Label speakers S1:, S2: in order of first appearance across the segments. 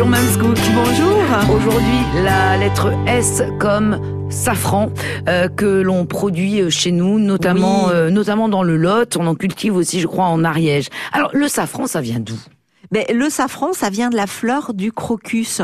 S1: Bonjour.
S2: Bonjour.
S1: Aujourd'hui, la lettre S comme safran euh, que l'on produit chez nous, notamment,
S2: Oui.
S1: euh, notamment dans le Lot. On en cultive aussi, je crois, en Ariège. Alors, le safran, ça vient d'où?
S2: Mais le safran, ça vient de la fleur du crocus,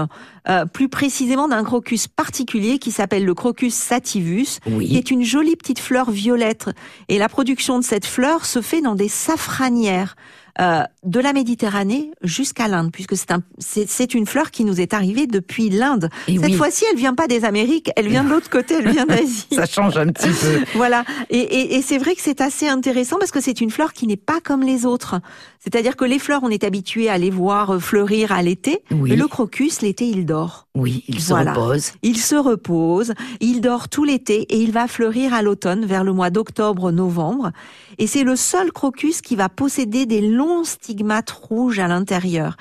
S2: euh, plus précisément d'un crocus particulier qui s'appelle le crocus sativus,
S1: Oui.
S2: qui est une jolie petite fleur violette. Et la production de cette fleur se fait dans des safranières. Euh, de la Méditerranée jusqu'à l'Inde, puisque c'est un, c'est, une fleur qui nous est arrivée depuis l'Inde.
S1: Et
S2: Cette
S1: oui.
S2: fois-ci, elle vient pas des Amériques, elle vient de l'autre côté, elle vient d'Asie.
S1: Ça change un petit peu.
S2: Voilà. Et, et, et c'est vrai que c'est assez intéressant parce que c'est une fleur qui n'est pas comme les autres. C'est-à-dire que les fleurs, on est habitué à les voir fleurir à l'été.
S1: Oui.
S2: Mais le crocus, l'été, il dort.
S1: Oui, il se repose.
S2: Il se repose, il dort tout l'été et il va fleurir à l'automne, vers le mois d'octobre-novembre. Et c'est le seul crocus qui va posséder des longs stigmates rouges à l'intérieur.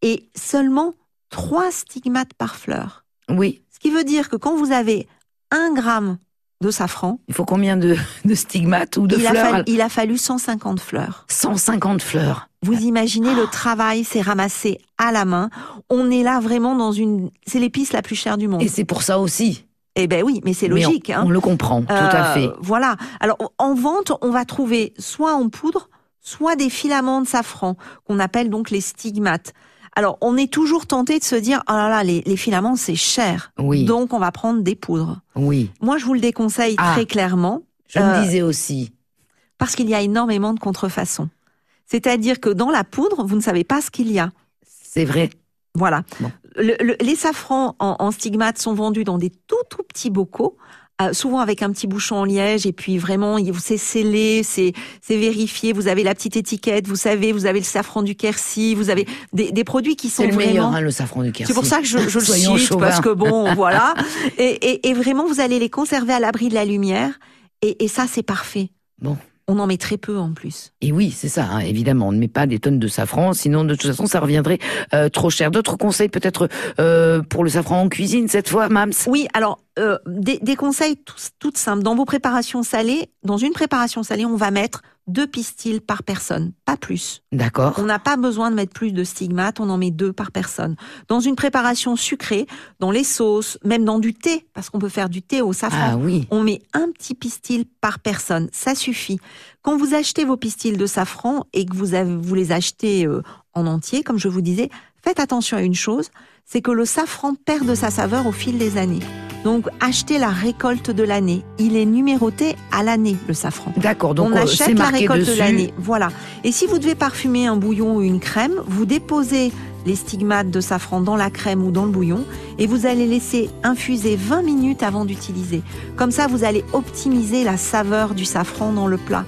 S2: Et seulement trois stigmates par fleur.
S1: Oui.
S2: Ce qui veut dire que quand vous avez un gramme de safran,
S1: Il faut combien de, de stigmates ou de
S2: il, a
S1: fleurs
S2: fallu, il a fallu 150 fleurs.
S1: 150 fleurs.
S2: Vous imaginez le travail, c'est ramassé à la main. On est là vraiment dans une, c'est l'épice la plus chère du monde.
S1: Et c'est pour ça aussi.
S2: Eh ben oui, mais c'est
S1: Mais on-
S2: logique. hein.
S1: on, le comprend, tout à
S2: Euh,
S1: fait.
S2: Voilà. Alors en vente, on va trouver soit en poudre, soit des filaments de safran qu'on appelle donc les stigmates. Alors on est toujours tenté de se dire oh là là les, les filaments c'est cher,
S1: Oui.
S2: donc on va prendre des poudres.
S1: Oui.
S2: Moi je vous le déconseille
S1: Ah.
S2: très clairement
S1: Je
S2: Euh,
S1: me disais aussi.
S2: parce qu'il y a énormément de contrefaçons. C'est-à-dire que dans la poudre vous ne savez pas ce qu'il y a.
S1: C'est vrai.
S2: Voilà.
S1: Bon.
S2: Le- le- les safrans en, en stigmates sont vendus dans des tout tout petits bocaux, souvent avec un petit bouchon en liège, et puis vraiment, c'est scellé, c'est c'est vérifié. Vous avez la petite étiquette, vous savez, vous avez le safran du Quercy, vous avez des, des produits qui sont
S1: C'est le
S2: vraiment.
S1: meilleur, hein, le safran du Quercy.
S2: C'est pour ça que je, je le cite parce que bon, voilà. Et, et, et vraiment, vous allez les conserver à l'abri de la lumière, et, et ça, c'est parfait.
S1: Bon.
S2: On en met très peu en plus.
S1: Et oui, c'est ça, hein, évidemment. On ne met pas des tonnes de safran, sinon de toute façon, ça reviendrait euh, trop cher. D'autres conseils peut-être euh, pour le safran en cuisine cette fois, Mams?
S2: Oui, alors euh, des, des conseils toutes simples. Dans vos préparations salées, dans une préparation salée, on va mettre deux pistils par personne, pas plus.
S1: D'accord.
S2: On n'a pas besoin de mettre plus de stigmates, on en met deux par personne. Dans une préparation sucrée, dans les sauces, même dans du thé, parce qu'on peut faire du thé au safran,
S1: Ah oui.
S2: on met un petit pistil par personne, ça suffit. Quand vous achetez vos pistils de safran et que vous, avez, vous les achetez euh, en entier, comme je vous disais, faites attention à une chose, c'est que le safran perd de sa saveur au fil des années. Donc achetez la récolte de l'année. Il est numéroté à l'année, le safran.
S1: D'accord, donc
S2: on
S1: euh,
S2: achète la récolte
S1: dessus.
S2: de l'année. Voilà. Et si vous devez parfumer un bouillon ou une crème, vous déposez les stigmates de safran dans la crème ou dans le bouillon et vous allez laisser infuser 20 minutes avant d'utiliser. Comme ça, vous allez optimiser la saveur du safran dans le plat.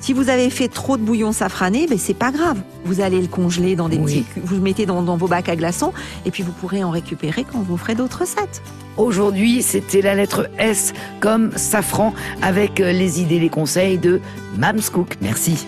S2: Si vous avez fait trop de bouillon safrané, ben c'est pas grave. Vous allez le congeler dans des
S1: Oui.
S2: petits, vous le mettez dans, dans vos bacs à glaçons et puis vous pourrez en récupérer quand vous ferez d'autres recettes.
S1: Aujourd'hui, c'était la lettre S comme safran avec euh, les idées, les conseils de Mams Cook. Merci.